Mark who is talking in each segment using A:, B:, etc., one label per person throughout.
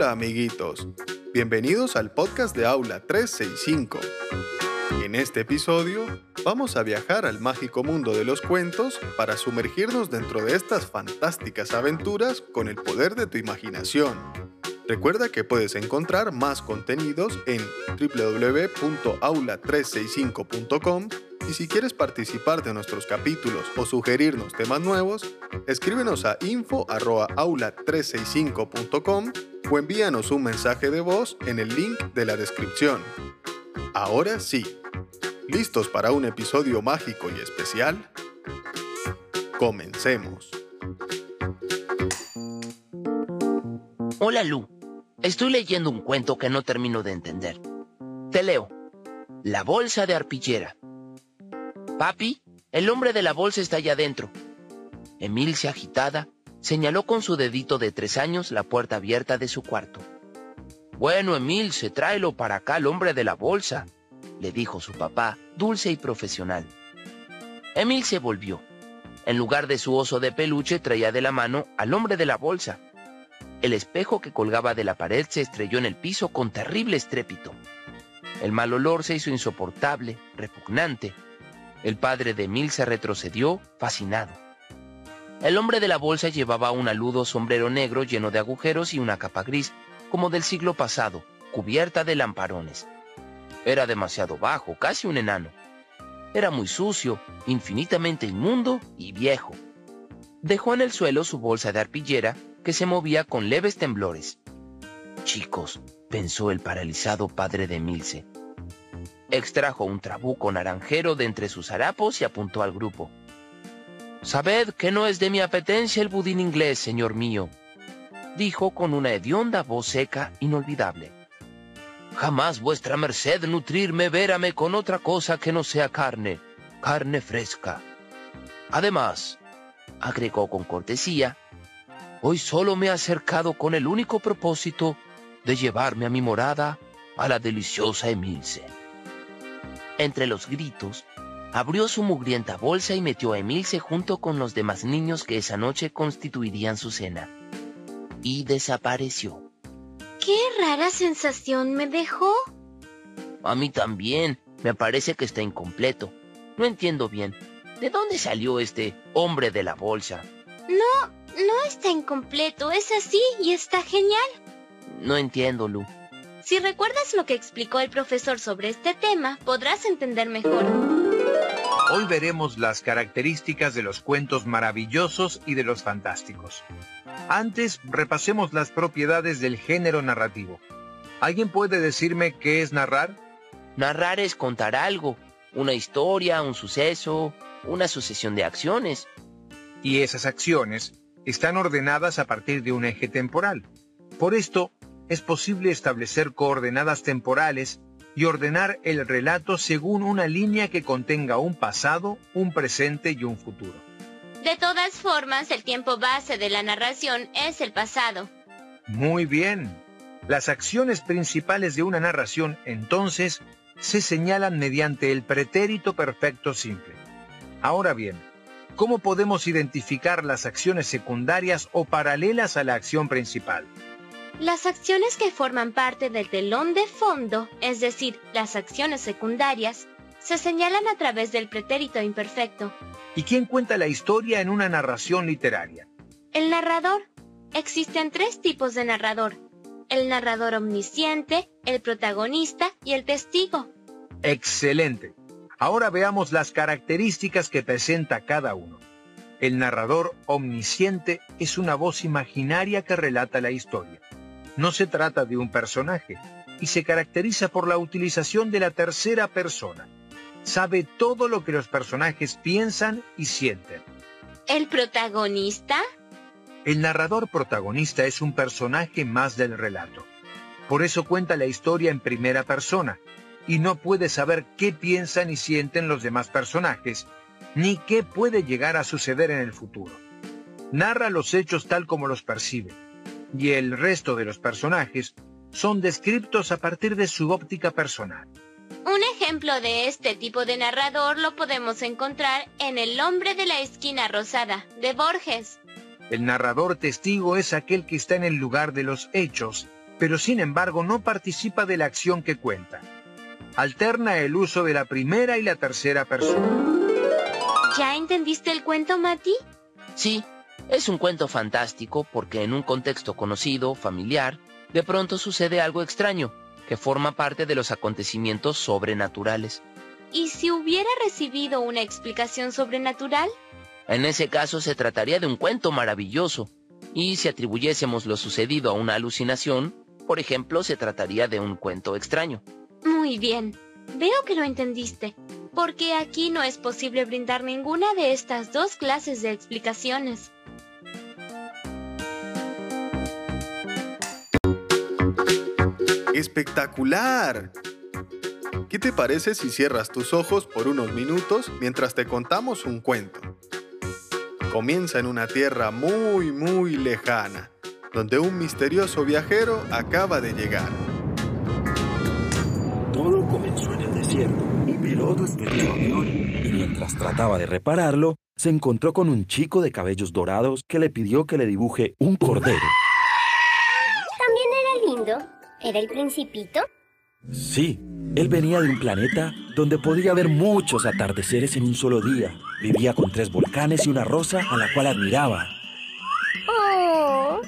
A: Hola amiguitos, bienvenidos al podcast de Aula 365. En este episodio vamos a viajar al mágico mundo de los cuentos para sumergirnos dentro de estas fantásticas aventuras con el poder de tu imaginación. Recuerda que puedes encontrar más contenidos en www.aula365.com y si quieres participar de nuestros capítulos o sugerirnos temas nuevos, escríbenos a info.aula365.com o envíanos un mensaje de voz en el link de la descripción. Ahora sí, ¿listos para un episodio mágico y especial? Comencemos.
B: Hola Lu, estoy leyendo un cuento que no termino de entender. Te leo. La bolsa de arpillera. Papi, el hombre de la bolsa está allá adentro. Emilce, agitada, señaló con su dedito de tres años la puerta abierta de su cuarto. Bueno, Emilce, tráelo para acá el hombre de la bolsa, le dijo su papá, dulce y profesional. Emilce volvió. En lugar de su oso de peluche traía de la mano al hombre de la bolsa. El espejo que colgaba de la pared se estrelló en el piso con terrible estrépito. El mal olor se hizo insoportable, repugnante, el padre de Emil se retrocedió, fascinado. El hombre de la bolsa llevaba un aludo sombrero negro lleno de agujeros y una capa gris, como del siglo pasado, cubierta de lamparones. Era demasiado bajo, casi un enano. Era muy sucio, infinitamente inmundo y viejo. Dejó en el suelo su bolsa de arpillera, que se movía con leves temblores. Chicos, pensó el paralizado padre de Emilce, Extrajo un trabuco naranjero de entre sus harapos y apuntó al grupo. Sabed que no es de mi apetencia el budín inglés, señor mío, dijo con una hedionda voz seca inolvidable. Jamás vuestra merced nutrirme vérame con otra cosa que no sea carne, carne fresca. Además, agregó con cortesía, hoy solo me he acercado con el único propósito de llevarme a mi morada a la deliciosa Emilce. Entre los gritos, abrió su mugrienta bolsa y metió a Emilce junto con los demás niños que esa noche constituirían su cena. Y desapareció.
C: ¡Qué rara sensación me dejó!
B: A mí también. Me parece que está incompleto. No entiendo bien. ¿De dónde salió este hombre de la bolsa?
C: No, no está incompleto. Es así y está genial.
B: No entiendo, Lu.
C: Si recuerdas lo que explicó el profesor sobre este tema, podrás entender mejor.
D: Hoy veremos las características de los cuentos maravillosos y de los fantásticos. Antes, repasemos las propiedades del género narrativo. ¿Alguien puede decirme qué es narrar?
B: Narrar es contar algo, una historia, un suceso, una sucesión de acciones.
D: Y esas acciones están ordenadas a partir de un eje temporal. Por esto, es posible establecer coordenadas temporales y ordenar el relato según una línea que contenga un pasado, un presente y un futuro.
C: De todas formas, el tiempo base de la narración es el pasado.
D: Muy bien. Las acciones principales de una narración, entonces, se señalan mediante el pretérito perfecto simple. Ahora bien, ¿cómo podemos identificar las acciones secundarias o paralelas a la acción principal?
C: Las acciones que forman parte del telón de fondo, es decir, las acciones secundarias, se señalan a través del pretérito imperfecto.
D: ¿Y quién cuenta la historia en una narración literaria?
C: El narrador. Existen tres tipos de narrador. El narrador omnisciente, el protagonista y el testigo.
D: Excelente. Ahora veamos las características que presenta cada uno. El narrador omnisciente es una voz imaginaria que relata la historia. No se trata de un personaje y se caracteriza por la utilización de la tercera persona. Sabe todo lo que los personajes piensan y sienten.
C: ¿El protagonista?
D: El narrador protagonista es un personaje más del relato. Por eso cuenta la historia en primera persona y no puede saber qué piensan y sienten los demás personajes, ni qué puede llegar a suceder en el futuro. Narra los hechos tal como los percibe y el resto de los personajes son descritos a partir de su óptica personal.
C: Un ejemplo de este tipo de narrador lo podemos encontrar en El hombre de la esquina rosada, de Borges.
D: El narrador testigo es aquel que está en el lugar de los hechos pero sin embargo no participa de la acción que cuenta. Alterna el uso de la primera y la tercera persona.
C: ¿Ya entendiste el cuento, Mati?
B: Sí, es un cuento fantástico porque en un contexto conocido, familiar, de pronto sucede algo extraño, que forma parte de los acontecimientos sobrenaturales.
C: ¿Y si hubiera recibido una explicación sobrenatural?
B: En ese caso se trataría de un cuento maravilloso, y si atribuyésemos lo sucedido a una alucinación, por ejemplo, se trataría de un cuento extraño.
C: Muy bien, veo que lo entendiste, porque aquí no es posible brindar ninguna de estas dos clases de explicaciones.
A: ¡Espectacular! ¿Qué te parece si cierras tus ojos por unos minutos mientras te contamos un cuento? Comienza en una tierra muy, muy lejana, donde un misterioso viajero acaba de llegar.
E: Todo comenzó en el desierto. Un piloto su avión y mientras trataba de repararlo, se encontró con un chico de cabellos dorados que le pidió que le dibuje un cordero.
F: También era lindo. ¿Era el principito?
E: Sí, él venía de un planeta donde podía ver muchos atardeceres en un solo día. Vivía con tres volcanes y una rosa a la cual admiraba.
F: Oh.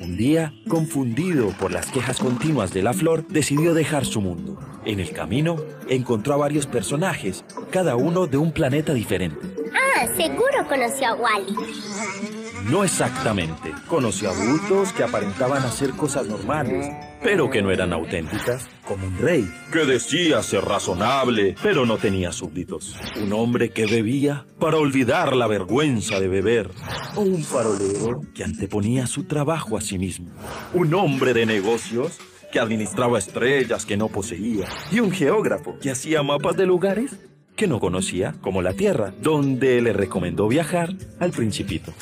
E: Un día, confundido por las quejas continuas de la flor, decidió dejar su mundo. En el camino, encontró a varios personajes, cada uno de un planeta diferente.
F: Ah, seguro conoció a Wally.
E: No exactamente. Conoció adultos que aparentaban hacer cosas normales, pero que no eran auténticas, como un rey que decía ser razonable, pero no tenía súbditos. Un hombre que bebía para olvidar la vergüenza de beber. O un farolero que anteponía su trabajo a sí mismo. Un hombre de negocios que administraba estrellas que no poseía. Y un geógrafo que hacía mapas de lugares que no conocía, como la Tierra, donde le recomendó viajar al principito.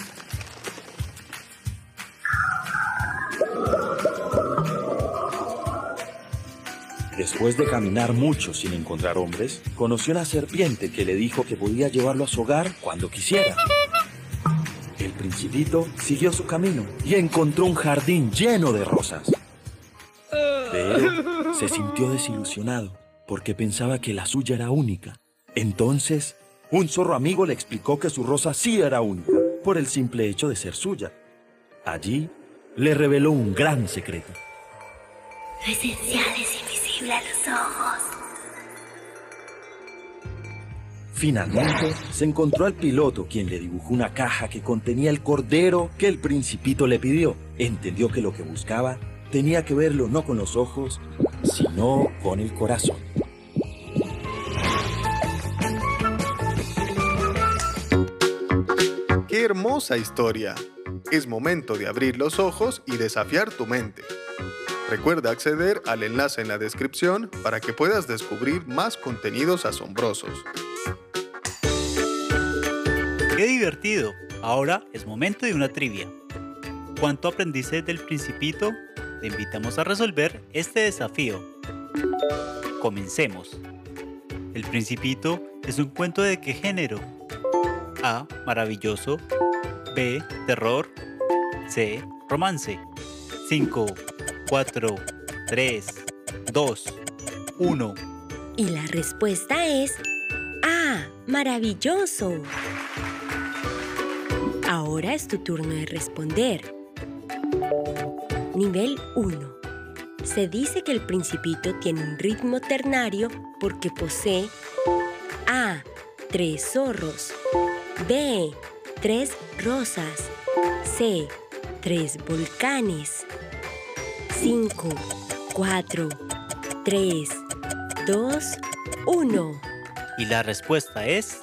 E: Después de caminar mucho sin encontrar hombres, conoció una serpiente que le dijo que podía llevarlo a su hogar cuando quisiera. El principito siguió su camino y encontró un jardín lleno de rosas. Pero se sintió desilusionado porque pensaba que la suya era única. Entonces, un zorro amigo le explicó que su rosa sí era única por el simple hecho de ser suya. Allí le reveló un gran secreto.
F: Lo esencial es a los ojos.
E: Finalmente, se encontró al piloto quien le dibujó una caja que contenía el cordero que el principito le pidió. Entendió que lo que buscaba tenía que verlo no con los ojos, sino con el corazón.
A: ¡Qué hermosa historia! Es momento de abrir los ojos y desafiar tu mente. Recuerda acceder al enlace en la descripción para que puedas descubrir más contenidos asombrosos.
G: ¡Qué divertido! Ahora es momento de una trivia. ¿Cuánto aprendiste del principito? Te invitamos a resolver este desafío. Comencemos. El principito es un cuento de qué género? A. Maravilloso. B. Terror. C. Romance. 5, 4, 3, 2, 1.
H: Y la respuesta es ¡Ah! ¡Maravilloso! Ahora es tu turno de responder. Nivel 1. Se dice que el principito tiene un ritmo ternario porque posee A. Tres zorros. B. Tres rosas. C. Tres volcanes. 5, 4, 3, 2, 1.
G: Y la respuesta es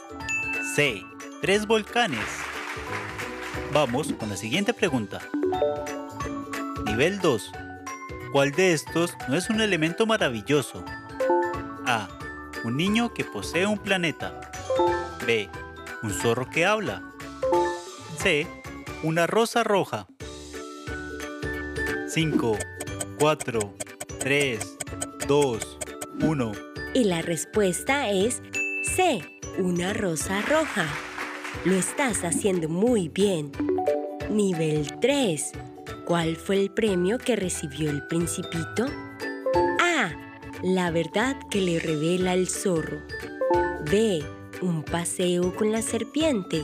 G: C. Tres volcanes. Vamos con la siguiente pregunta. Nivel 2. ¿Cuál de estos no es un elemento maravilloso? A. Un niño que posee un planeta. B. Un zorro que habla. C. Una rosa roja. 5, 4, 3, 2, 1.
H: Y la respuesta es C, una rosa roja. Lo estás haciendo muy bien. Nivel 3. ¿Cuál fue el premio que recibió el principito? A. La verdad que le revela el zorro. B. Un paseo con la serpiente.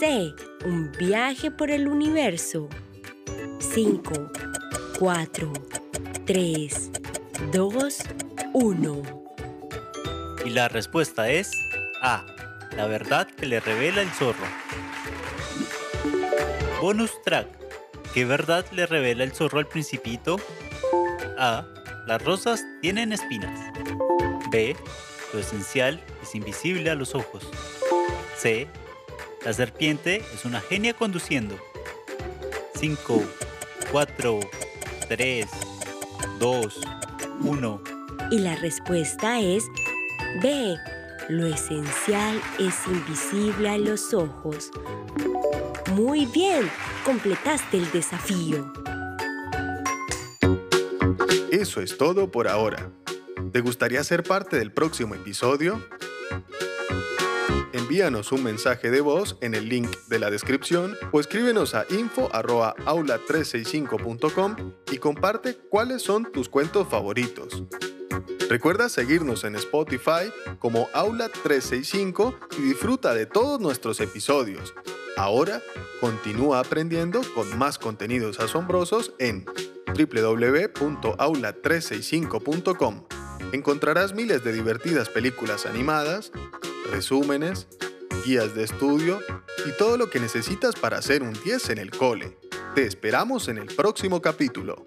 H: C. Un viaje por el universo. 5, 4, 3, 2, 1.
G: Y la respuesta es A. La verdad que le revela el zorro. Bonus track. ¿Qué verdad le revela el zorro al principito? A. Las rosas tienen espinas. B. Lo esencial es invisible a los ojos. C. La serpiente es una genia conduciendo. 5, 4, 3, 2, 1.
H: Y la respuesta es B. Lo esencial es invisible a los ojos. Muy bien, completaste el desafío.
A: Eso es todo por ahora. ¿Te gustaría ser parte del próximo episodio? Envíanos un mensaje de voz en el link de la descripción o escríbenos a info@aula365.com y comparte cuáles son tus cuentos favoritos. Recuerda seguirnos en Spotify como Aula 365 y disfruta de todos nuestros episodios. Ahora, continúa aprendiendo con más contenidos asombrosos en www.aula365.com. Encontrarás miles de divertidas películas animadas, resúmenes, guías de estudio y todo lo que necesitas para hacer un 10 en el cole. Te esperamos en el próximo capítulo.